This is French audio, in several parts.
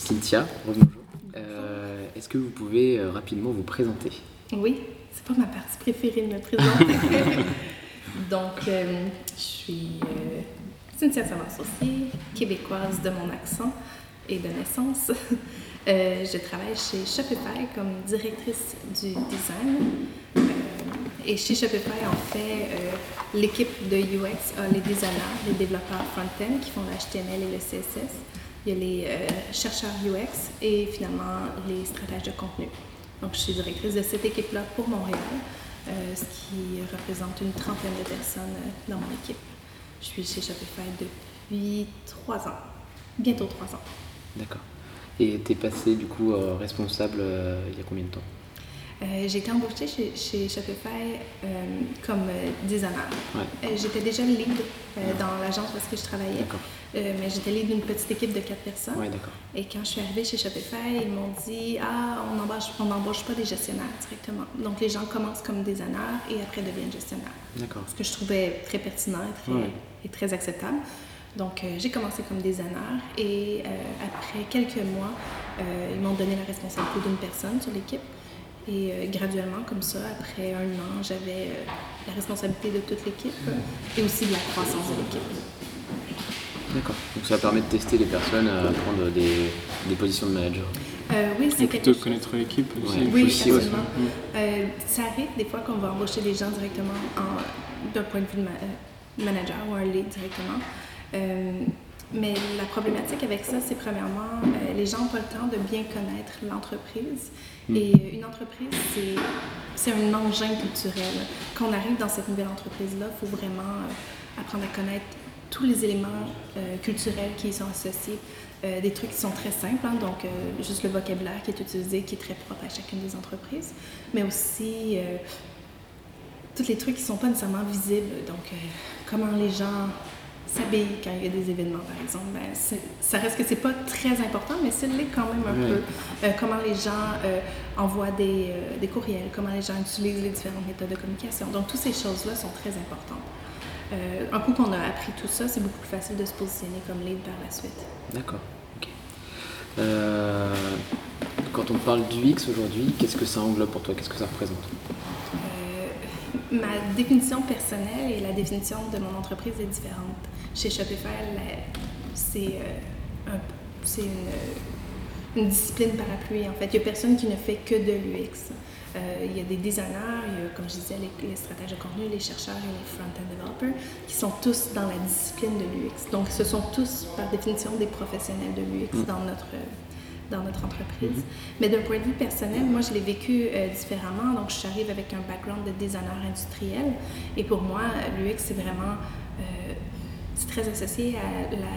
Cynthia, bonjour. Est-ce que vous pouvez rapidement vous présenter? Oui, c'est pas ma partie préférée de me présenter. Donc, je suis Cynthia Savard-Saucier, québécoise de mon accent et de naissance. Euh, je travaille chez Shopify comme directrice du design. Euh, et chez Shopify, en fait, euh, l'équipe de UX a les designers, les développeurs front-end qui font l'HTML et le CSS. Il y a les chercheurs UX et finalement les stratèges de contenu. Donc, je suis directrice de cette équipe-là pour Montréal, ce qui représente une trentaine de personnes dans mon équipe. Je suis chez Shopify depuis trois ans, bientôt trois ans. D'accord. Et tu es passé du coup euh, responsable euh, il y a combien de temps? Euh, j'ai été embauchée chez, chez Shopify comme designer. j'étais déjà lead dans l'agence parce que je travaillais, mais j'étais lead d'une petite équipe de quatre personnes. et quand je suis arrivée chez Shopify, ils m'ont dit Ah, on n'embauche on pas des gestionnaires directement. Donc les gens commencent comme designers et après deviennent gestionnaires. Ce que je trouvais très pertinent et très, et très acceptable. Donc, euh, j'ai commencé comme designer et euh, après quelques mois, euh, ils m'ont donné la responsabilité d'une personne sur l'équipe. Et graduellement, comme ça, après un an, j'avais la responsabilité de toute l'équipe et aussi de la croissance de l'équipe. D'accord. Donc, ça permet de tester les personnes à prendre des, des positions de manager. oui, c'est plutôt connaître l'équipe aussi. Oui, absolument. ça arrive des fois qu'on va embaucher des gens directement d'un point de vue de manager ou un lead directement. Euh, mais la problématique avec ça, c'est premièrement, euh, les gens n'ont pas le temps de bien connaître l'entreprise. Mm. Et une entreprise, c'est un engin culturel. Quand on arrive dans cette nouvelle entreprise-là, il faut vraiment euh, apprendre à connaître tous les éléments culturels qui y sont associés. des trucs qui sont très simples, hein, donc juste le vocabulaire qui est utilisé, qui est très propre à chacune des entreprises, mais aussi tous les trucs qui ne sont pas nécessairement visibles, donc comment les gens s'habille quand il y a des événements, par exemple. Ben, ça reste que c'est pas très important, mais c'est l'est quand même un peu. Euh, comment les gens euh, envoient des, euh, des, courriels, comment les gens utilisent les différentes méthodes de communication. Donc, toutes ces choses-là sont très importantes. un coup qu'on a appris tout ça, c'est beaucoup plus facile de se positionner comme lead par la suite. D'accord. OK. quand on parle du X aujourd'hui, qu'est-ce que ça englobe pour toi? Qu'est-ce que ça représente? Ma définition personnelle et la définition de mon entreprise est différente. Chez Shopify, c'est euh, une, discipline parapluie. En fait, il n'y a personne qui ne fait que de l'UX. Euh, il y a des designers, il y a, comme je disais, les, stratèges de contenu, les chercheurs et les front-end developers, qui sont tous dans la discipline de l'UX. Donc, ce sont tous, par définition, des professionnels de l'UX mm. dans notre dans notre entreprise. Mm-hmm. Mais d'un point de vue personnel, moi, je l'ai vécu euh, différemment. Donc, je arrive avec un background de designer industriel. Et pour moi, l'UX, c'est vraiment c'est très associé à la,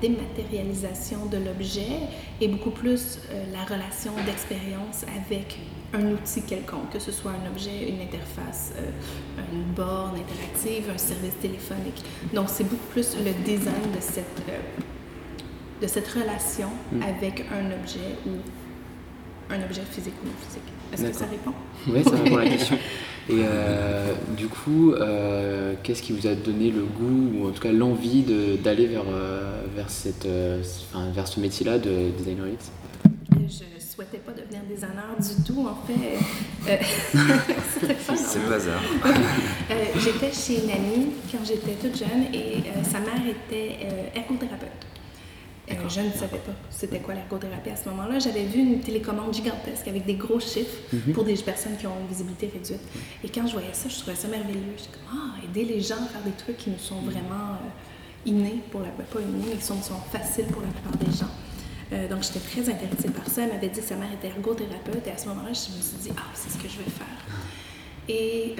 dématérialisation de l'objet et beaucoup plus euh, la relation d'expérience avec un outil quelconque, que ce soit un objet, une interface, euh, une borne interactive, un service téléphonique. Donc, c'est beaucoup plus le design de cette, euh, de cette relation mm. avec un objet ou un objet physique ou non physique. Est-ce que ça répond? Oui, ça répond à la question. Et euh, du coup, euh, qu'est-ce qui vous a donné le goût, ou en tout cas l'envie d'aller vers, euh, vers, cette, vers ce métier-là de designer X Je souhaitais pas devenir designer du tout, en fait. C'est le hasard. j'étais chez une amie quand j'étais toute jeune et sa mère était ergothérapeute. Euh, je ne savais pas c'était quoi l'ergothérapie à ce moment-là. J'avais vu une télécommande gigantesque avec des gros chiffres mhm. pour des personnes qui ont une visibilité réduite. Et quand je voyais ça, je trouvais ça merveilleux. J'étais comme, ah, aider les gens à faire des trucs qui nous sont vraiment euh, innés, pour la pas innés, mais qui sont, sont, faciles pour la plupart des gens. Euh, donc, j'étais très intéressée par ça. Elle m'avait dit que sa mère était ergothérapeute. Et à ce moment-là, je me suis dit, ah, c'est ce que je vais faire. Et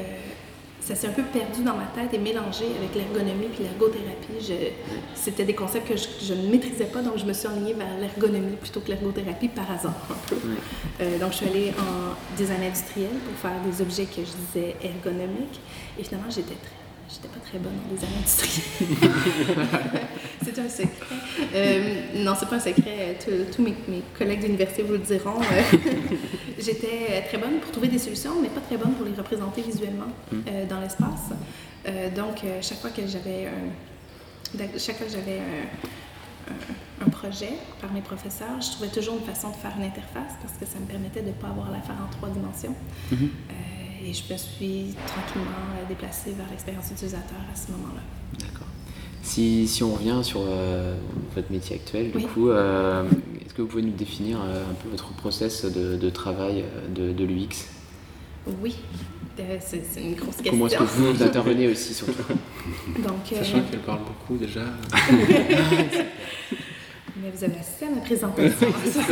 ça s'est un peu perdu dans ma tête et mélangé avec l'ergonomie puis l'ergothérapie. C'était des concepts que je, ne maîtrisais pas, donc je me suis alignée vers l'ergonomie plutôt que l'ergothérapie par hasard un peu. Euh, donc je suis allée en design industriel pour faire des objets que je disais ergonomiques et finalement j'étais très J'étais pas très bonne en design industriel. c'est un secret. Euh, non, c'est pas un secret. Tous mes, collègues d'université vous le diront. Euh, j'étais très bonne pour trouver des solutions, mais pas très bonne pour les représenter visuellement mm. euh, dans l'espace. donc, chaque fois que j'avais chaque fois que j'avais un, projet par mes professeurs, je trouvais toujours une façon de faire une interface parce que ça me permettait de ne pas avoir à la faire en trois dimensions. Mm-hmm. Euh, et je me suis tranquillement euh, déplacée vers l'expérience utilisateur à ce moment-là. D'accord. Si, si, on revient sur votre métier actuel, du coup, est-ce que vous pouvez nous définir un peu votre process de, de travail de, de l'UX Oui, c'est une grosse question. Comment est-ce que vous intervenez aussi surtout? Donc, Sachant qu'elle parle beaucoup déjà. Mais vous avez assisté à ma présentation. c'est ça.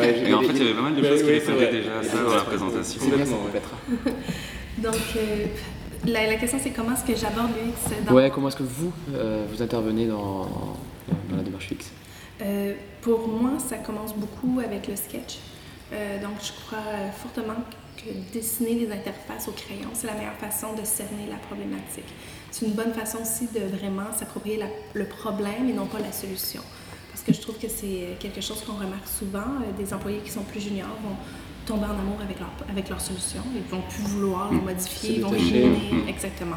Mais en fait, il y avait pas mal de choses qui répondaient déjà ça dans la présentation. Donc, euh, la, la, question, c'est comment est-ce que j'aborde l'UX dans... Ouais, comment est-ce que vous, euh, vous intervenez dans, dans, la démarche UX euh, Pour moi, ça commence beaucoup avec le sketch. donc, je crois fortement que dessiner des interfaces au crayon, c'est la meilleure façon de cerner la problématique. C'est une bonne façon aussi de vraiment s'approprier le problème et non pas la solution. Parce que je trouve que c'est quelque chose qu'on remarque souvent. Euh, des employés qui sont plus juniors vont tomber en amour avec leur, avec leur solution. Ils vont plus vouloir le mmh. modifier, ils vont éliminer. Mmh. Exactement.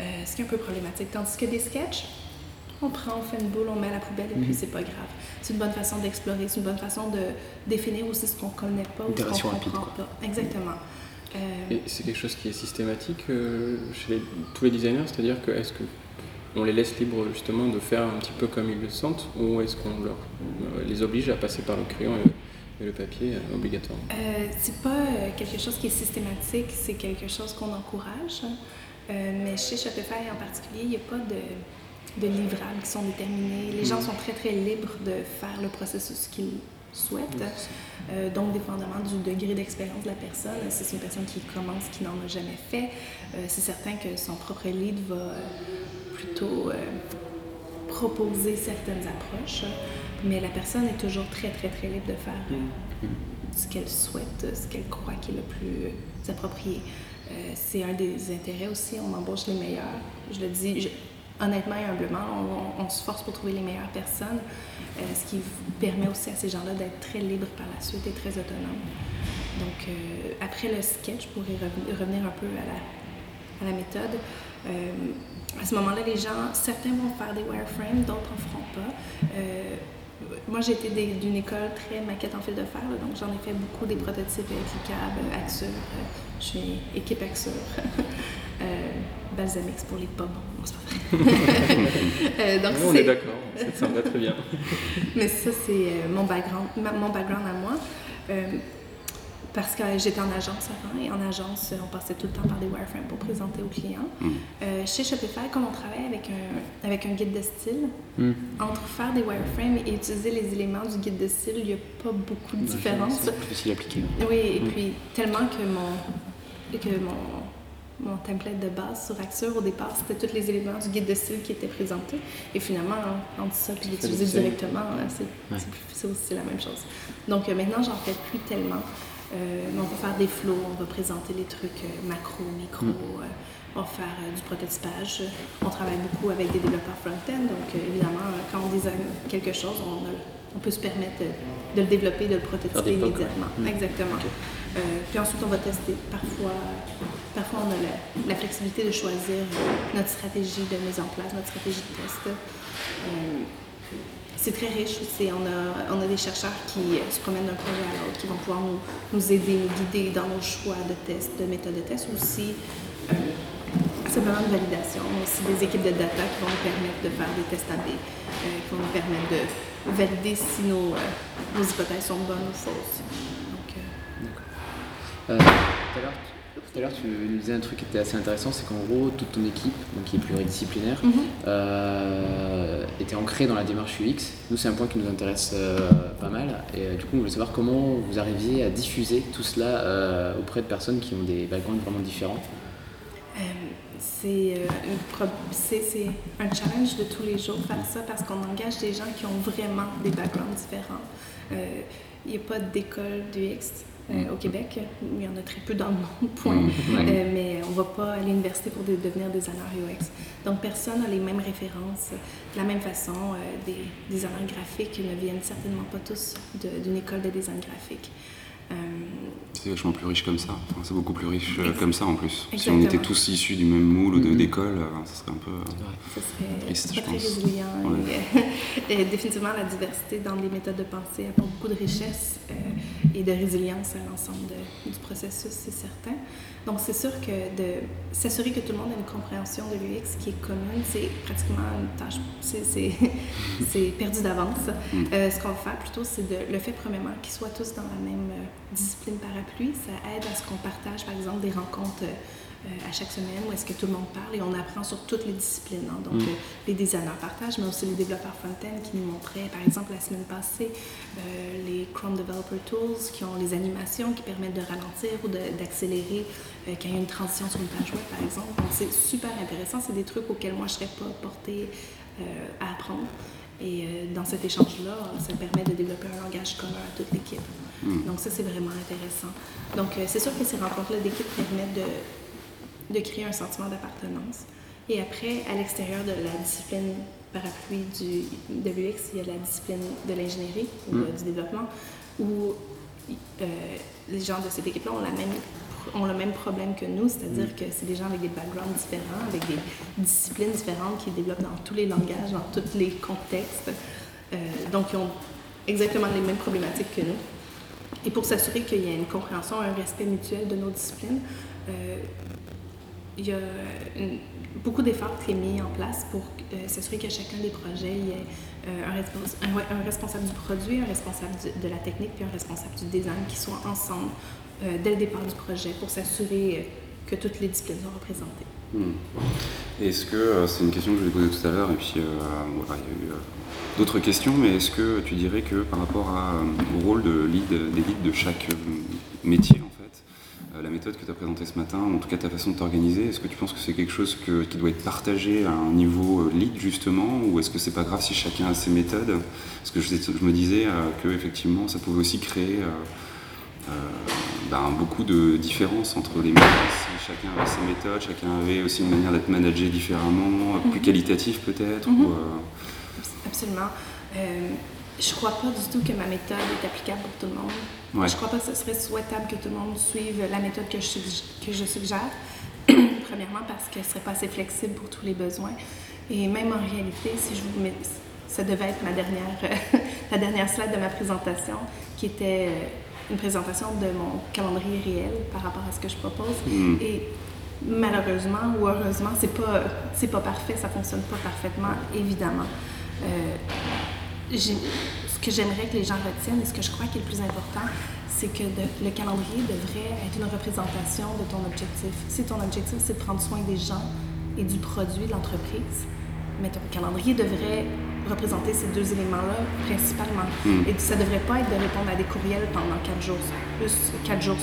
Euh, ce qui est un peu problématique. Tandis que des sketchs, on prend, on fait une boule, on met à la poubelle et puis mmh. c'est pas grave. C'est une bonne façon d'explorer, c'est une bonne façon de définir aussi ce qu'on connaît pas ou ce qu'on comprend pas. Exactement. Euh, et c'est quelque chose qui est systématique euh, chez tous les designers, c'est-à-dire que est-ce que on les laisse libres justement de faire un petit peu comme ils le sentent ou est-ce qu'on leur, euh, les oblige à passer par le crayon et, le papier obligatoirement? C'est pas quelque chose qui est systématique, c'est quelque chose qu'on encourage. mais chez Shopify en particulier, il n'y a pas de, de livrables qui sont déterminés. Les gens mm. sont très très libres de faire le processus qu'ils souhaitent. Euh, donc, dépendamment du degré d'expérience de la personne, si c'est une personne qui commence, qui n'en a jamais fait, euh, c'est certain que son propre lead va euh, plutôt proposer certaines approches, mais la personne est toujours très, très, très libre de faire mm. ce qu'elle souhaite, ce qu'elle croit qui est le plus approprié. c'est un des intérêts aussi, on embauche les meilleurs. Je le dis, honnêtement et humblement, on, se force pour trouver les meilleures personnes, euh, ce qui permet aussi à ces gens-là d'être très libres par la suite et très autonomes. Donc, euh, après le sketch, pour y revenir un peu à la, méthode, euh, à ce moment-là, les gens, certains vont faire des wireframes, d'autres n'en feront pas. moi, j'ai été d'une école très maquette en fil de fer, donc j'en ai fait beaucoup des prototypes cliquables, Axure, je suis équipe Axure. Balsamix pour les pommes. Non, c'est pas vrai. euh, donc on est, d'accord, ça me va très bien. Mais ça, c'est euh, mon, background, mon background à moi. Euh, parce que j'étais en agence avant et en agence, on passait tout le temps par des wireframes pour présenter aux clients. Mm. Euh, chez Shopify, comme on travaille avec un, avec un guide de style, mm. entre faire des wireframes et utiliser les éléments du guide de style, il n'y a pas beaucoup de différence. C'est plus facile à appliquer. Oui, et mm. puis tellement que mon, que mon mon template de base sur Axure, au départ, c'était tous les éléments du guide de style qui étaient présentés. Et finalement, entre ça et l'utiliser directement, c'est aussi la même chose. Donc euh, maintenant, j'en fais plus tellement. Euh, on va faire des flows, on va présenter les trucs euh, macro, micro, mm. on va faire du prototypage. On travaille beaucoup avec des développeurs front-end, donc évidemment, quand on design quelque chose, on, on, peut se permettre de le développer, de le prototyper immédiatement. Mm. Exactement. Puis ensuite, on va tester. Parfois, Parfois, on a la, flexibilité de choisir notre stratégie de mise en place, notre stratégie de test. Euh, c'est très riche aussi. On a, on a des chercheurs qui se promènent d'un projet à l'autre, qui vont pouvoir nous, nous, aider, nous guider dans nos choix de tests, de méthodes de test aussi. Euh, simplement de validation. aussi des équipes de data qui vont nous permettre de faire des tests AB, euh, qui vont nous permettre de valider si nos, nos hypothèses sont bonnes ou fausses. Donc, tout à l'heure, tu nous disais un truc qui était assez intéressant, c'est qu'en gros, toute ton équipe, donc qui est pluridisciplinaire, mhm. euh, était ancrée dans la démarche UX. Nous, c'est un point qui nous intéresse euh, pas mal. Et euh, du coup, on voulait savoir comment vous arriviez à diffuser tout cela auprès de personnes qui ont des backgrounds vraiment différents. c'est un challenge de tous les jours faire ça parce qu'on engage des gens qui ont vraiment des backgrounds différents. Il n'y a pas d'école d'UX euh, au Québec. Il y en a très peu dans le monde, point. Euh, mais on ne va pas à l'université pour devenir designer UX. Donc, personne n'a les mêmes références. De la même façon, euh, des designers graphiques ne viennent certainement pas tous d'une école de design graphique. C'est vachement plus riche comme ça. c'est beaucoup plus riche euh, comme ça en plus. Si on était tous issus du même moule ou mm-hmm. d'école, euh, ça serait un peu ça serait triste, pas très résilient. Et, définitivement, la diversité dans les méthodes de pensée apporte beaucoup de richesse et de résilience à l'ensemble du processus, c'est certain. Donc, c'est sûr que de s'assurer que tout le monde a une compréhension de l'UX qui est commune, c'est pratiquement une tâche, c'est perdu d'avance. Mm. Euh, ce qu'on va faire plutôt, c'est le fait, premièrement, qu'ils soient tous dans la même euh, discipline parapluie. Ça aide à ce qu'on partage, par exemple, des rencontres. Euh, euh, à chaque semaine où est-ce que tout le monde parle et on apprend sur toutes les disciplines. Hein. Donc, mm. euh, les designers partagent, mais aussi les développeurs front-end qui nous montraient, par exemple, la semaine passée, euh, les Chrome Developer Tools qui ont les animations qui permettent de ralentir ou d'accélérer quand il y a une transition sur une page web, par exemple. Donc, c'est super intéressant. C'est des trucs auxquels moi, je ne serais pas portée à apprendre. Et dans cet échange-là, ça permet de développer un langage commun à toute l'équipe. Mm. Donc ça, c'est vraiment intéressant. Donc c'est sûr que ces rencontres-là d'équipe permettent de, de créer un sentiment d'appartenance. Et après, à l'extérieur de la discipline parapluie du, de l'UX, il y a la discipline de l'ingénierie ou mm. du développement, où euh, les gens de cette équipe-là ont, la même, ont le même problème que nous, c'est-à-dire mm. que c'est des gens avec des backgrounds différents, avec des disciplines différentes qui développent dans tous les langages, dans tous les contextes. Euh, donc, ils ont exactement les mêmes problématiques que nous. Et pour s'assurer qu'il y ait une compréhension, un respect mutuel de nos disciplines, euh, il y a beaucoup d'efforts qui sont mis en place pour euh, s'assurer que chacun des projets, il y ait euh, un, responsable du produit, un responsable de la technique, puis un responsable du design qui soient ensemble dès le départ du projet pour s'assurer que toutes les disciplines sont représentées. Hmm. Est-ce que, c'est une question que je vous ai posée tout à l'heure, et puis il y a eu d'autres questions, mais est-ce que tu dirais que par rapport au rôle de lead, des leads de chaque métier, euh, la méthode que tu as présentée ce matin, en tout cas ta façon de t'organiser, est-ce que tu penses que c'est quelque chose qui doit être partagé à un niveau euh, lead justement, ou est-ce que c'est pas grave si chacun a ses méthodes? Parce que je, je me disais euh, que effectivement ça pouvait aussi créer ben, beaucoup de différences entre les méthodes. Si chacun avait ses méthodes, chacun avait aussi une manière d'être managé différemment, plus qualitatif peut-être. Mhm. Absolument. Je ne crois pas du tout que ma méthode est applicable pour tout le monde. Je ne crois pas que ce serait souhaitable que tout le monde suive la méthode que je, que je suggère. Premièrement, parce qu'elle ne serait pas assez flexible pour tous les besoins. Et même en réalité, si je vous mets, ça devait être ma dernière, la dernière slide de ma présentation, qui était euh, une présentation de mon calendrier réel par rapport à ce que je propose. Hmm. Et malheureusement ou heureusement, c'est pas, c'est pas parfait, ça fonctionne pas parfaitement, évidemment. Euh, ce que j'aimerais que les gens retiennent et ce que je crois qui est le plus important, c'est que le calendrier devrait être une représentation de ton objectif. Si ton objectif, c'est de prendre soin des gens et du produit de l'entreprise, mais ton calendrier devrait représenter ces deux éléments-là principalement. Hmm. Et ça ne devrait pas être de répondre à des courriels pendant quatre jours, plus quatre jours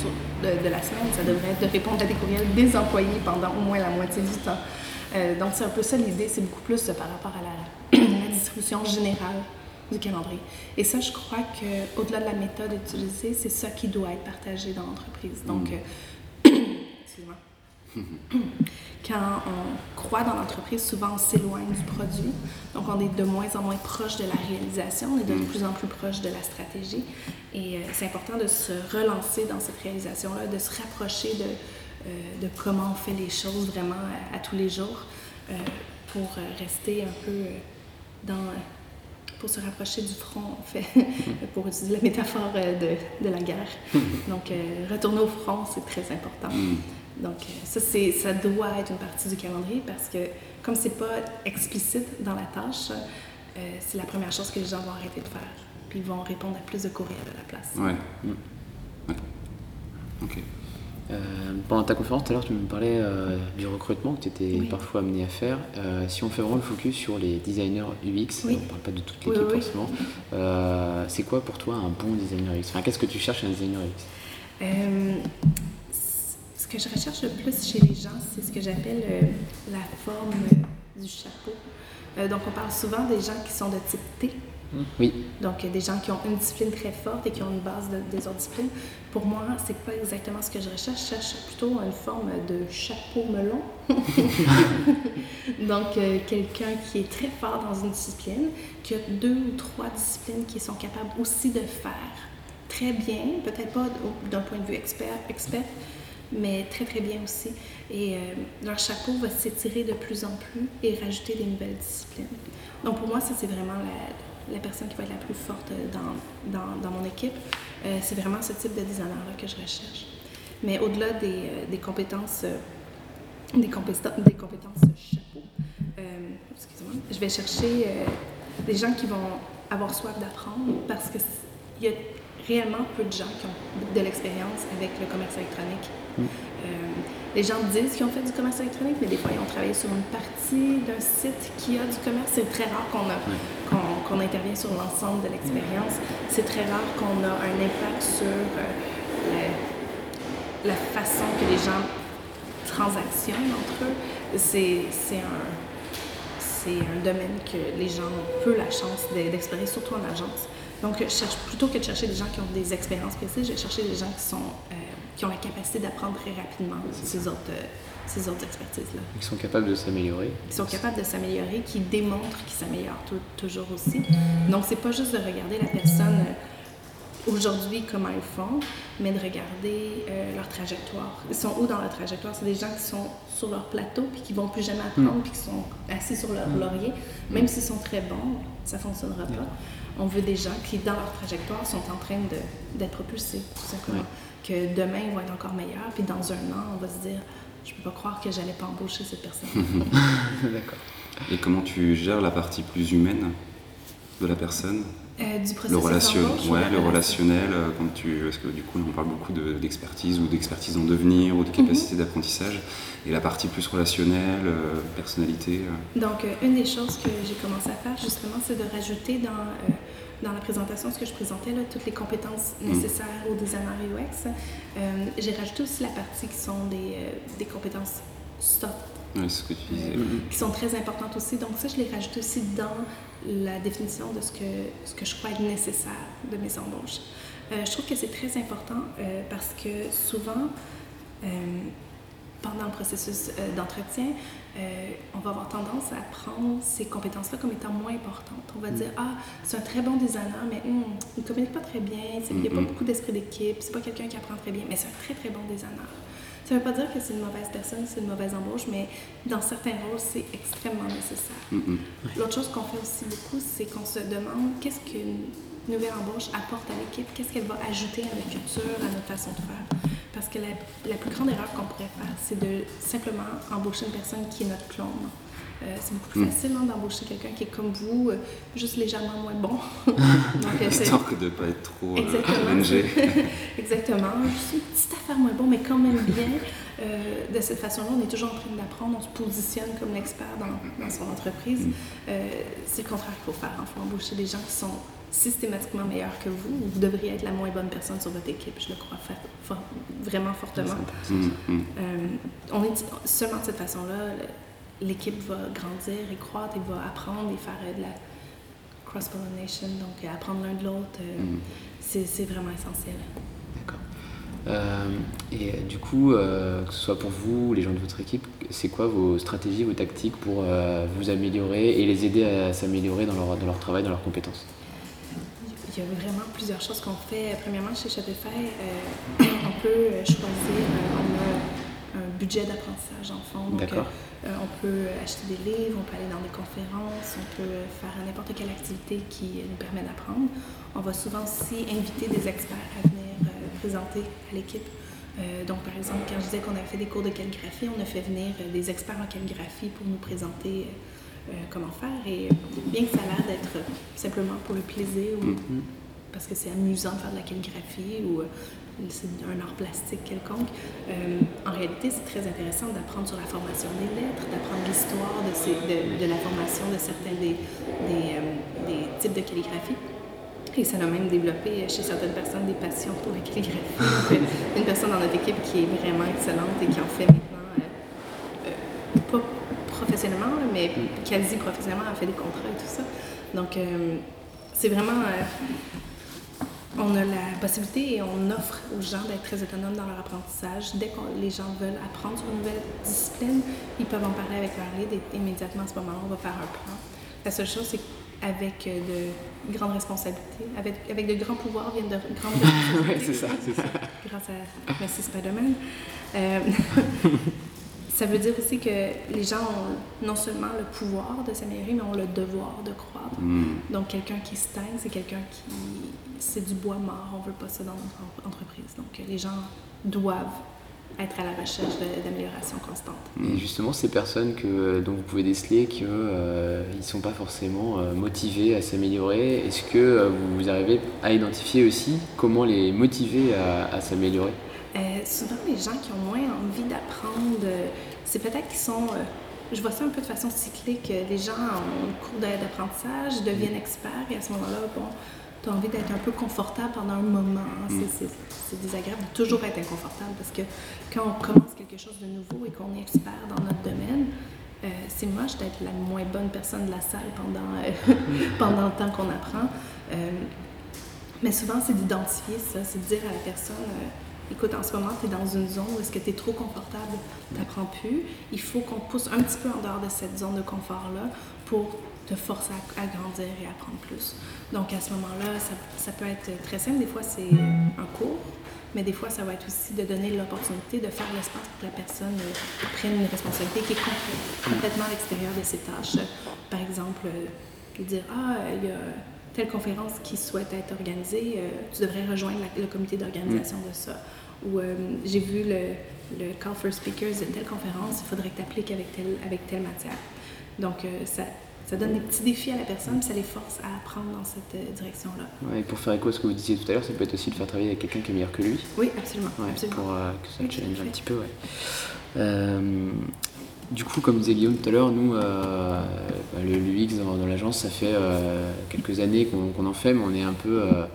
de, la semaine. Ça devrait être de répondre à des courriels des employés pendant au moins la moitié du temps. Euh, donc, c'est un peu ça l'idée, c'est beaucoup plus par rapport à la distribution générale du calendrier. Et ça, je crois qu'au-delà de la méthode utilisée, c'est ça qui doit être partagé dans l'entreprise. Donc, mm. euh, quand on croit dans l'entreprise, souvent on s'éloigne du produit. Donc, on est de moins en moins proche de la réalisation, on est de mm. plus en plus proche de la stratégie. Et euh, c'est important de se relancer dans cette réalisation-là, de se rapprocher de, euh, de comment on fait les choses vraiment à, tous les jours pour rester un peu dans pour se rapprocher du front, en fait, pour utiliser la métaphore euh, de, de la guerre. Donc, euh, retourner au front, c'est très important. Mm. Donc, euh, ça, ça doit être une partie du calendrier parce que, comme c'est pas explicite dans la tâche, c'est la première chose que les gens vont arrêter de faire. Puis ils vont répondre à plus de courriels à la place. Ouais. Mm. ouais. OK. Euh, pendant ta conférence, tout à l'heure, tu me parlais euh, du recrutement que tu étais parfois amené à faire. Euh, si on fait vraiment le focus sur les designers UX, on ne parle pas de toute l'équipe forcément, c'est quoi pour toi un bon designer UX enfin, Qu'est-ce que tu cherches un designer UX Ce que je recherche le plus chez les gens, c'est ce que j'appelle la forme du chapeau. donc, on parle souvent des gens qui sont de type T. Oui. Donc, des gens qui ont une discipline très forte et qui ont une base de, des autres disciplines. Pour moi, c'est pas exactement ce que je recherche. Je cherche plutôt une forme de chapeau melon. Donc, euh, quelqu'un qui est très fort dans une discipline, qui a deux ou trois disciplines qui sont capables aussi de faire très bien, peut-être pas d'un point de vue expert, expert, mais très très bien aussi. Et euh, leur chapeau va s'étirer de plus en plus et rajouter des nouvelles disciplines. Donc pour moi, ça c'est vraiment la, la, personne qui va être la plus forte dans, dans, mon équipe. Euh, c'est vraiment ce type de designer-là que je recherche. Mais au-delà des, euh, des, compétences, des, compétences, des compétences chapeau, je vais chercher des gens qui vont avoir soif d'apprendre parce qu'il y a réellement peu de gens qui ont de l'expérience avec le commerce électronique. Mm. Euh, les gens disent qu'ils ont fait du commerce électronique, mais des fois, ils ont travaillé sur une partie d'un site qui a du commerce. C'est très rare qu'on qu'on intervienne sur l'ensemble de l'expérience. C'est très rare qu'on a un impact sur euh, la, façon que les gens transactionnent entre eux. C'est un, un domaine que les gens ont peu la chance d'explorer, surtout en agence. Donc, je cherche, plutôt que de chercher des gens qui ont des expériences précises, je vais chercher des gens qui, sont, euh, qui ont la capacité d'apprendre très rapidement ces autres, euh, ces autres expertises-là. Qui sont capables de s'améliorer. Qui sont capables de s'améliorer, qui démontrent qu'ils s'améliorent toujours aussi. Donc, c'est pas juste de regarder la personne euh, aujourd'hui comment ils font, mais de regarder leur trajectoire. Ils sont où dans leur trajectoire? C'est des gens qui sont sur leur plateau puis qui vont plus jamais apprendre mm. puis qui sont assis sur leur mm. laurier. Même s'ils sont très bons, ça fonctionnera pas on veut des gens qui, dans leur trajectoire, sont en train d'être propulsés, tout simplement. Que demain, ils vont être encore meilleurs, puis dans un an, on va se dire, je peux pas croire que j'allais pas embaucher cette personne. D'accord. Et comment tu gères la partie plus humaine de la personne? Euh, du le, relation, ouais, le relationnel, euh, quand tu, parce que du coup on parle beaucoup d'expertise ou d'expertise en devenir ou de capacité mhm. d'apprentissage, et la partie plus relationnelle, euh, personnalité. Donc une des choses que j'ai commencé à faire justement, c'est de rajouter dans, dans la présentation, ce que je présentais, là, toutes les compétences mhm. nécessaires au designer UX. j'ai rajouté aussi la partie qui sont des, des compétences soft ce que tu disais. qui sont très importantes aussi. Donc ça, je les rajoute aussi dans la définition de ce que, ce que je crois être nécessaire de mes embauches. Euh, je trouve que c'est très important euh, parce que souvent, euh, pendant le processus d'entretien, on va avoir tendance à prendre ces compétences-là comme étant moins importantes. On va mm. dire, ah, c'est un très bon designer, mais hum, il ne communique pas très bien, il n'y a pas beaucoup d'esprit d'équipe, c'est pas quelqu'un qui apprend très bien, mais c'est un très très bon designer. Ça ne veut pas dire que c'est une mauvaise personne, c'est une mauvaise embauche, mais dans certains rôles, c'est extrêmement nécessaire. L'autre chose qu'on fait aussi beaucoup, c'est qu'on se demande qu'est-ce qu'une nouvelle embauche apporte à l'équipe, qu'est-ce qu'elle va ajouter à notre culture, à notre façon de faire. Parce que la, la plus grande erreur qu'on pourrait faire, c'est de simplement embaucher une personne qui est notre clone. Euh, c'est beaucoup plus hmm. facile hein, d'embaucher quelqu'un qui est comme vous, euh, juste légèrement moins bon. Donc, euh, Histoire que de ne pas être trop Exactement. Exactement. Juste une petite affaire moins bon, mais quand même bien. de cette façon-là, on est toujours en train d'apprendre, on se positionne comme l'expert dans, dans, son entreprise. Hmm. c'est le contraire qu'il faut faire. Il faut embaucher des gens qui sont systématiquement meilleurs que vous. Vous devriez être la moins bonne personne sur votre équipe, je le crois vraiment fortement. Hmm, on est seulement de cette façon-là l'équipe va grandir et croître et va apprendre et faire de la cross-pollination, donc euh, apprendre l'un de l'autre, euh, mm. c'est vraiment essentiel. D'accord. Euh, et du coup, que ce soit pour vous ou les gens de votre équipe, c'est quoi vos stratégies, vos tactiques pour vous améliorer et les aider à s'améliorer dans leur, dans leur travail, dans leurs compétences? Il y a vraiment plusieurs choses qu'on fait. Premièrement, chez Shopify, on peut choisir, on a un budget d'apprentissage en fond. Euh, on peut acheter des livres, on peut aller dans des conférences, on peut faire n'importe quelle activité qui nous permet d'apprendre. On va souvent aussi inviter des experts à venir euh, présenter à l'équipe. Euh, donc, par exemple, quand je disais qu'on avait fait des cours de calligraphie, on a fait venir des experts en calligraphie pour nous présenter comment faire. Et bien que ça a l'air d'être simplement pour le plaisir ou mm-hmm. parce que c'est amusant de faire de la calligraphie ou c'est un art plastique quelconque. Euh, en réalité, c'est très intéressant d'apprendre sur la formation des lettres, d'apprendre l'histoire de, de, de, la formation de certains des, des, euh, des, types de calligraphie. Et ça a même développé chez certaines personnes des passions pour la calligraphie. une personne dans notre équipe qui est vraiment excellente et qui en fait euh, professionnellement, mais quasi professionnellement, elle fait des contrats et tout ça. Donc, c'est vraiment on a la possibilité et on offre aux gens d'être très autonomes dans leur apprentissage. Dès que les gens veulent apprendre sur une nouvelle discipline, ils peuvent en parler avec leur lead et immédiatement à ce moment-là, on va faire un plan. La seule chose, c'est avec euh, de grandes responsabilités. Avec, avec de grands pouvoirs viennent de grandes responsabilités. ouais, c'est ça, c'est ça. Grâce à Merci Spider-Man. Euh, ça veut dire aussi que les gens ont non seulement le pouvoir de s'améliorer, mais ont le devoir de croître. Hmm. Donc, quelqu'un qui stagne, c'est quelqu'un qui. C'est du bois mort. On veut pas ça dans notre en- entreprise. Donc, euh, les gens doivent être à la recherche d'amélioration constante. Et justement, ces personnes que, dont vous pouvez déceler qu'ils ne sont pas forcément euh, motivés à s'améliorer, est-ce que euh, vous arrivez à identifier aussi comment les motiver à, à s'améliorer? Euh, souvent, les gens qui ont moins envie d'apprendre, euh, c'est peut-être qu'ils sont. euh, je vois ça un peu de façon cyclique. Les gens ont un cours d'a- d'apprentissage, deviennent experts, et à ce moment-là, bon, tu as envie d'être un peu confortable pendant un moment. hein. C'est- désagréable de toujours être inconfortable parce que quand on commence quelque chose de nouveau et qu'on est expert dans notre domaine, c'est moche d'être la moins bonne personne de la salle pendant, pendant le temps qu'on apprend. Mais souvent, c'est d'identifier ça, c'est de dire à la personne, écoute, en ce moment, tu es dans une zone où est-ce que tu es trop confortable, tu n'apprends plus. Il faut qu'on pousse un petit peu en dehors de cette zone de confort-là pour te forcer à, grandir et à apprendre plus. Donc, à ce moment-là, ça, peut être très simple. Des fois, c'est un cours, mais des fois, ça va être aussi de donner l'opportunité de faire l'espace pour que la personne prenne une responsabilité qui est complète- complètement à l'extérieur de ses tâches. Par exemple, euh, dire Ah, il y a telle conférence qui souhaite être organisée, euh, tu devrais rejoindre la- le comité d'organisation de ça. Ou euh, j'ai vu le, le call for speakers de telle conférence, il faudrait que tu appliques avec telle, avec telle matière. Donc, euh, ça, ça donne des petits défis à la personne, puis ça les force à apprendre dans cette direction-là. Ouais, et Pour faire écho à ce que vous disiez tout à l'heure, ça peut être aussi de faire travailler avec quelqu'un qui est meilleur que lui. Oui, absolument. Ouais, absolument. pour que ça Oui, challenge un petit peu. Ouais. Du coup, comme disait Guillaume tout à l'heure, nous, euh, bah, le l'UX dans, dans l'agence, ça fait euh, quelques années qu'on en fait, mais on est un peu euh,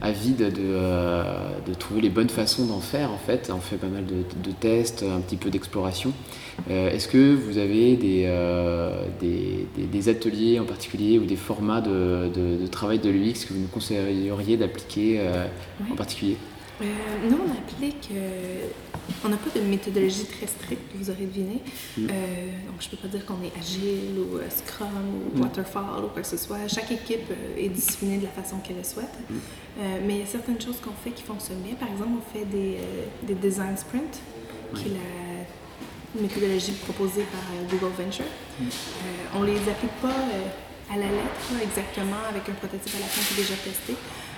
avide de, euh, de trouver les bonnes façons d'en faire. En fait, on fait pas mal de, de tests, un petit peu d'exploration. Est-ce que vous avez des, des, des- des ateliers en particulier ou des formats de, travail de l'UX que vous nous conseilleriez d'appliquer Oui. en particulier? Euh, nous, on applique. euh, on n'a pas de méthodologie très stricte, vous aurez deviné. Mm. Euh, donc, je ne peux pas dire qu'on est agile ou Scrum ou Mm. Waterfall ou quoi que ce soit. Chaque équipe est disciplinée de la façon qu'elle le souhaite. Mm. Mais il y a certaines choses qu'on fait qui fonctionnent bien. Par exemple, on fait des, des design sprints, qui est la méthodologie proposée par Google Venture. On les applique pas à la lettre, exactement, avec un prototype à la fin qui est déjà testé.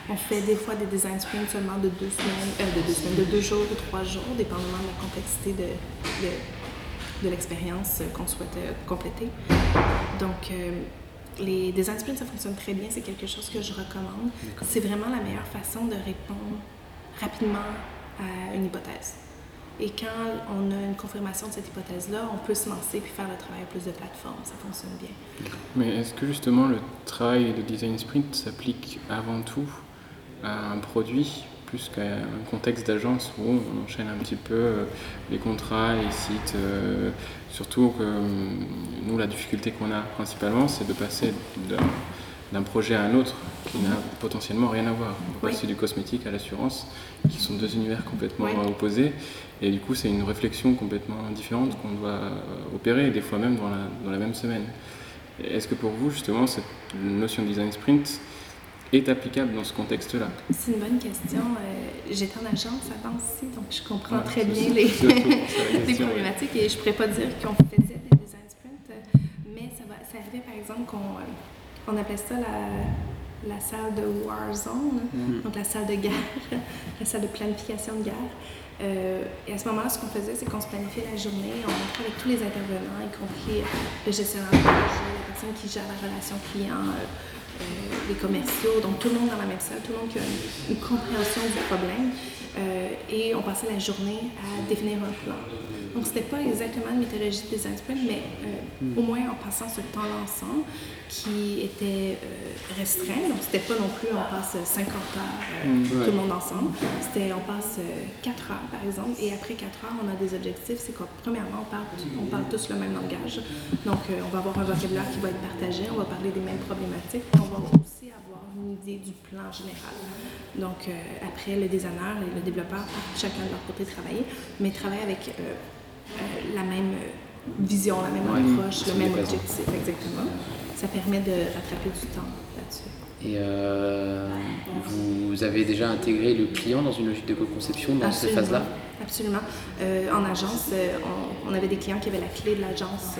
On fait des fois des design sprints seulement de deux semaines, euh, de deux semaines, de deux jours ou trois jours, dépendamment de la complexité de, de, de l'expérience qu'on souhaite euh, compléter. Donc, euh, les design sprints, ça fonctionne très bien. C'est quelque chose que je recommande. C'est vraiment la meilleure façon de répondre rapidement à une hypothèse. Et quand on a une confirmation de cette hypothèse-là, on peut se lancer puis faire le travail à plus de plateformes. Ça fonctionne bien. Mais est-ce que justement le travail de design sprint s'applique avant tout à un produit plus qu'à un contexte d'agence où on enchaîne un petit peu euh, les contrats, les sites euh, Surtout que euh, nous, la difficulté qu'on a principalement, c'est de passer d'un- projet à un autre qui n'a potentiellement rien à voir. On peut passer du cosmétique à l'assurance, qui sont deux univers complètement Oui. opposés. Et du coup, c'est une réflexion complètement différente qu'on doit opérer, des fois même dans la, dans la même semaine. Est-ce que pour vous, justement, cette notion de design sprint est applicable dans ce contexte-là C'est une bonne question. Euh, J'étais en agence avant aussi, donc je comprends Ouais, très bien les, ouais. problématiques et je pourrais pas dire qu'on faisait des design sprints, euh, mais ça, va, ça arrivait par exemple qu'on euh, on appelait ça la, la salle de war zone, Mm. donc la salle de guerre, la salle de planification de guerre. Euh, et à ce moment-là, ce qu'on faisait, c'est qu'on se planifiait la journée, on entrait avec tous les intervenants, y compris le gestionnaire de projet, la personne qui gère la relation client, euh, les commerciaux, donc tout le monde dans la même salle, tout le monde qui a une, une compréhension du problème. Euh, et on passait la journée à définir un plan. Donc, c'était pas exactement une méthodologie de design sprint, mais euh, au moins en passant ce temps-là ensemble, qui était euh, restreint. Donc, c'était pas non plus on passe 50 heures euh, tout le monde ensemble. C'était on passe 4 heures, par exemple, et après 4 heures, on a des objectifs. C'est quoi? Premièrement, on parle, on parle tous le même langage. Donc, euh, on va avoir un vocabulaire qui va être partagé, on va parler des mêmes problématiques, aussi avoir une idée du plan général. Donc, euh, après, le designer et le développeur partent chacun de leur côté travailler, mais travaillent avec euh, euh, la même vision, la même Ouais, approche, le même objectif, exactement. ça permet de rattraper du temps là-dessus. Et euh, vous avez déjà intégré le client dans une logique de co-conception dans Absolument. phases-là Absolument. Euh, en agence, on, on avait des clients qui avaient la clé de l'agence.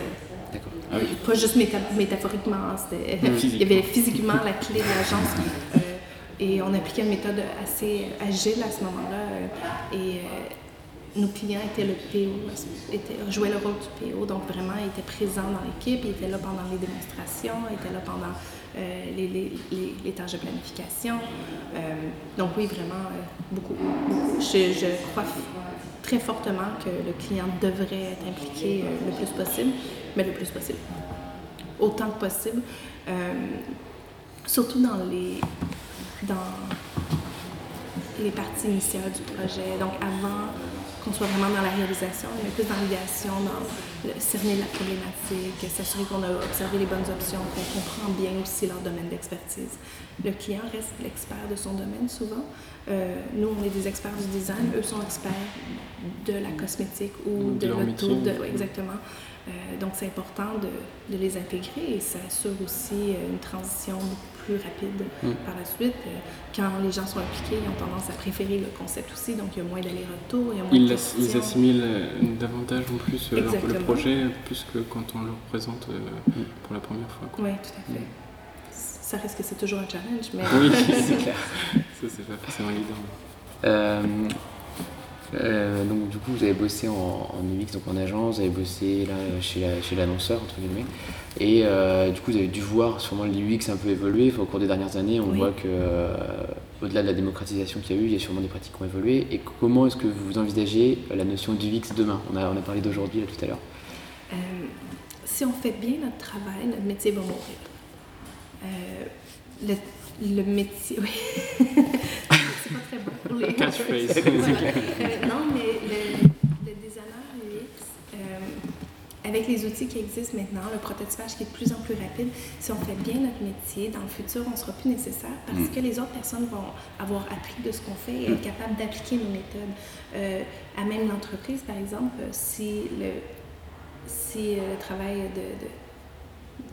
Euh, D'accord. Ah oui. Pas juste méta- métaphoriquement, hein, c'était- il y avait physiquement la clé de l'agence. euh, et on appliquait une méthode assez agile à ce moment-là. euh, et euh, nos clients étaient le PO, étaient, jouaient le rôle du PO. Donc vraiment, ils étaient présents dans l'équipe, ils étaient là pendant les démonstrations, ils étaient là pendant euh, les, les- les- les tâches de planification. Euh, donc oui, vraiment, euh, beaucoup. beaucoup. Je, je crois très fortement que le client devrait être impliqué euh, le plus possible, mais le plus possible autant que possible. Euh, surtout dans les, dans les parties initiales du projet. Donc avant qu'on soit vraiment dans la réalisation, mais plus dans l'idéation, dans le cerner la problématique, s'assurer qu'on a observé les bonnes options, qu'on comprend bien aussi leur domaine d'expertise. Le client reste l'expert de son domaine souvent. Euh, nous, on est des experts du design, eux sont experts de la cosmétique ou De de, l'auto, ouais, exactement. Euh, donc, c'est important de, de les intégrer et ça assure aussi euh, une transition beaucoup plus rapide Mm. par la suite. Euh, Quand les gens sont impliqués, ils ont tendance à préférer le concept aussi, donc il y a moins moins Ils, ils assimilent euh, davantage en plus euh, leur- le projet, plus que quand on leur présente euh, pour la première fois. quoi. Oui, tout à fait. Ça reste que c'est toujours un challenge, mais Oui, c'est clair. Ça, c'est pas forcément évident. Euh, euh, donc du coup vous avez bossé en, en UX, donc en agence, vous avez bossé là chez la- chez l'annonceur entre guillemets, et euh, du coup vous avez dû voir sûrement l'UX un peu évoluer. Enfin, au cours des dernières années, on Oui. voit que euh, au-delà de la démocratisation qu'il y a eu, il y a sûrement des pratiques qui ont évolué. Et comment est-ce que vous envisagez la notion d'UX demain? On a, on a parlé d'aujourd'hui là tout à l'heure. Si on fait bien notre travail, notre métier va mourir. Le, le métier, oui. C'est pas très bon pour les Catchphrase. Euh, non, mais le, le designer UX, euh, avec les outils qui existent maintenant, le prototypage qui est de plus en plus rapide, si on fait bien notre métier, dans le futur, on ne sera plus nécessaire parce Mm. que les autres personnes vont avoir appris de ce qu'on fait et être capables d'appliquer nos méthodes. Euh, à même l'entreprise, par exemple, si le, si le travail de-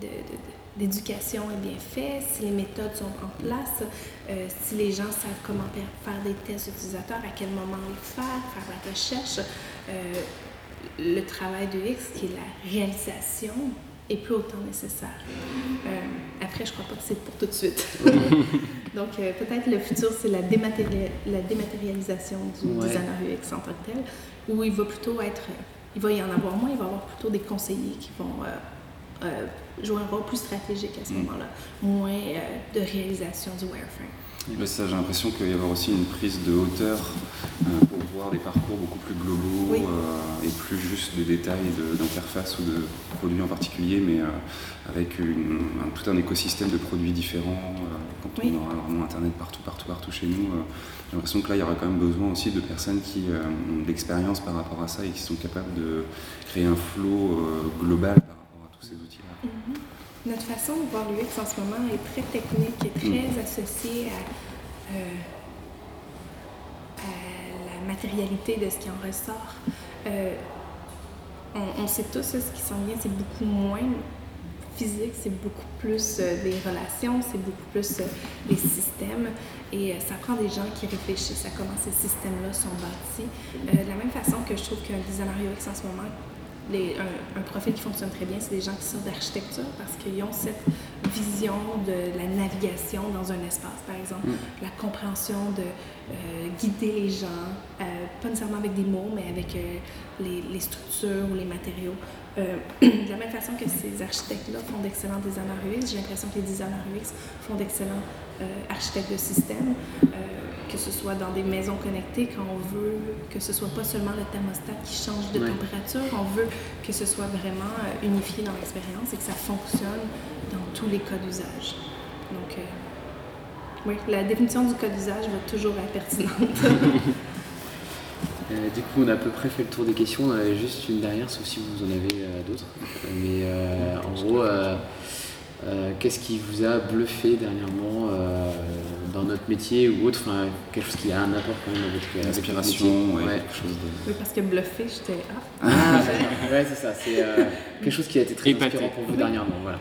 de- de- de- de- d'éducation est bien fait, si les méthodes sont en place, euh, si les gens savent comment faire, des tests utilisateurs, à quel moment les faire, faire la recherche, euh, le travail de X, qui est la réalisation, est plus autant nécessaire. Euh, après, je crois pas que c'est pour tout de suite. Donc, euh, peut-être le futur, c'est la, dématéria- la dématérialisation du Ouais. designer UX en tant que tel, où il va plutôt être, il va y en avoir moins, il va y avoir plutôt des conseillers qui vont euh, euh, jouer un rôle plus stratégique à ce Mm. moment-là, moins euh, de réalisation du wireframe. Ouais, ça, j'ai l'impression qu'il va y avoir aussi une prise de hauteur euh, pour voir des parcours beaucoup plus globaux Oui. euh, et plus juste de détails de- d'interface ou de produits en particulier, mais euh, avec une- un- tout un écosystème de produits différents. quand Oui. on aura vraiment Internet partout, partout, partout chez nous, j'ai l'impression que là, il y aura quand même besoin aussi de personnes qui ont de l'expérience par rapport à ça et qui sont capables de créer un flow euh, global par tous ces outils-là. Notre façon de voir l'UX en ce moment est très technique et très associée à, euh, à la matérialité de ce qui en ressort. Euh, on, on sait tous ce qui s'en vient, c'est beaucoup moins physique, c'est beaucoup plus euh, les relations, c'est beaucoup plus les systèmes. Et ça prend des gens qui réfléchissent à comment ces systèmes-là sont bâtis. De la même façon que je trouve qu'un designer UX en ce moment, les- un, un profil qui fonctionne très bien, c'est des gens qui sortent d'architecture parce qu'ils ont cette vision de la navigation dans un espace, par exemple, la compréhension de euh, guider les gens, euh, pas nécessairement avec des mots, mais avec euh, les, les structures ou les matériaux. De la même façon que ces architectes-là font d'excellents designers UX, j'ai l'impression que les designers UX font d'excellents architectes de système, que ce soit dans des maisons connectées, quand on veut que ce soit pas seulement le thermostat qui change de Ouais. température, on veut que ce soit vraiment euh, unifié dans l'expérience et que ça fonctionne dans tous les cas d'usage. Donc, euh, oui, la définition du cas d'usage va toujours être pertinente. Euh, du coup, on a à peu près fait le tour des questions. On avait juste une dernière, sauf si vous en avez euh, d'autres. Mais en gros, euh, qu'est-ce qui vous a bluffé dernièrement euh, dans notre métier ou autre Enfin, quelque chose qui a un apport quand même avec, avec votre L'inspiration, ouais, Ouais. quelque chose de... oui, parce que bluffé, j'étais ah, Ah, ouais, c'est ça. C'est euh, quelque chose qui a été très Épaté. inspirant pour vous dernièrement. Voilà.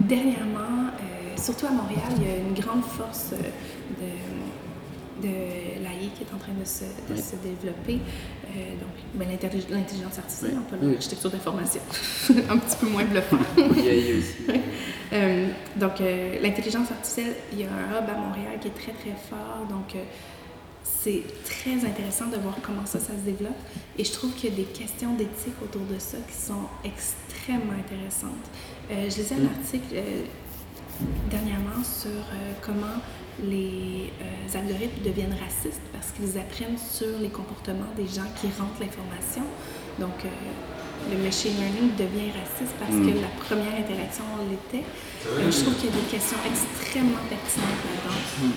dernièrement, euh, surtout à Montréal, il y a une grande force euh, de, de l'AI qui est en train de se, de Oui. se développer. Euh, donc, ben, l'intellig- l'intelligence artificielle, on peut l'architecture d'information. un petit peu moins bluffant. Euh, donc, euh, l'intelligence artificielle, il y a un hub à Montréal qui est très, très fort. Donc, euh, c'est très intéressant de voir comment ça, ça se développe. Et je trouve qu'il y a des questions d'éthique autour de ça qui sont extrêmement intéressantes. Je lisais un Mm. article dernièrement sur comment les euh, algorithmes deviennent racistes parce qu'ils apprennent sur les comportements des gens qui rentrent l'information. Donc, euh, le machine learning devient raciste parce Mm. que la première interaction l'était. Euh, je trouve qu'il y a des questions extrêmement pertinentes là-dedans. Euh,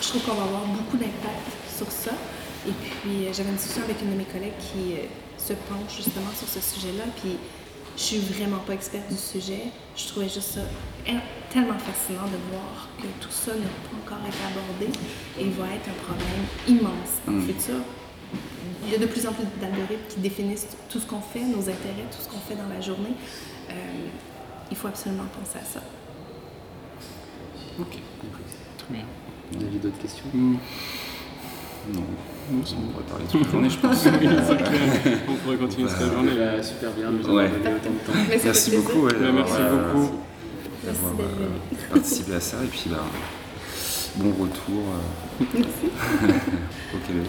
je trouve qu'on va avoir beaucoup d'impact sur ça. Et puis, euh, j'avais une discussion avec une de mes collègues qui euh, se penche justement sur ce sujet-là. Puis, je suis vraiment pas experte du sujet. Je trouvais juste ça tellement fascinant de voir que tout ça n'a pas encore été abordé et va être un problème immense dans le Mm. futur. Il y a de plus en plus d'algorithmes qui définissent tout ce qu'on fait, nos intérêts, tout ce qu'on fait dans la journée. Euh, il faut absolument penser à ça. Ok. Très bien. Vous avez d'autres questions? Mm. Non, Non, c'est on pourrait parler toute la journée, je pense. On pourrait continuer cette journée. Bah, Super bien, nous Ouais. avons donné autant de temps. Merci beaucoup. ouais, merci euh, beaucoup. Merci d'avoir venu. euh, participé à ça et puis bah, bon retour euh, au Québec.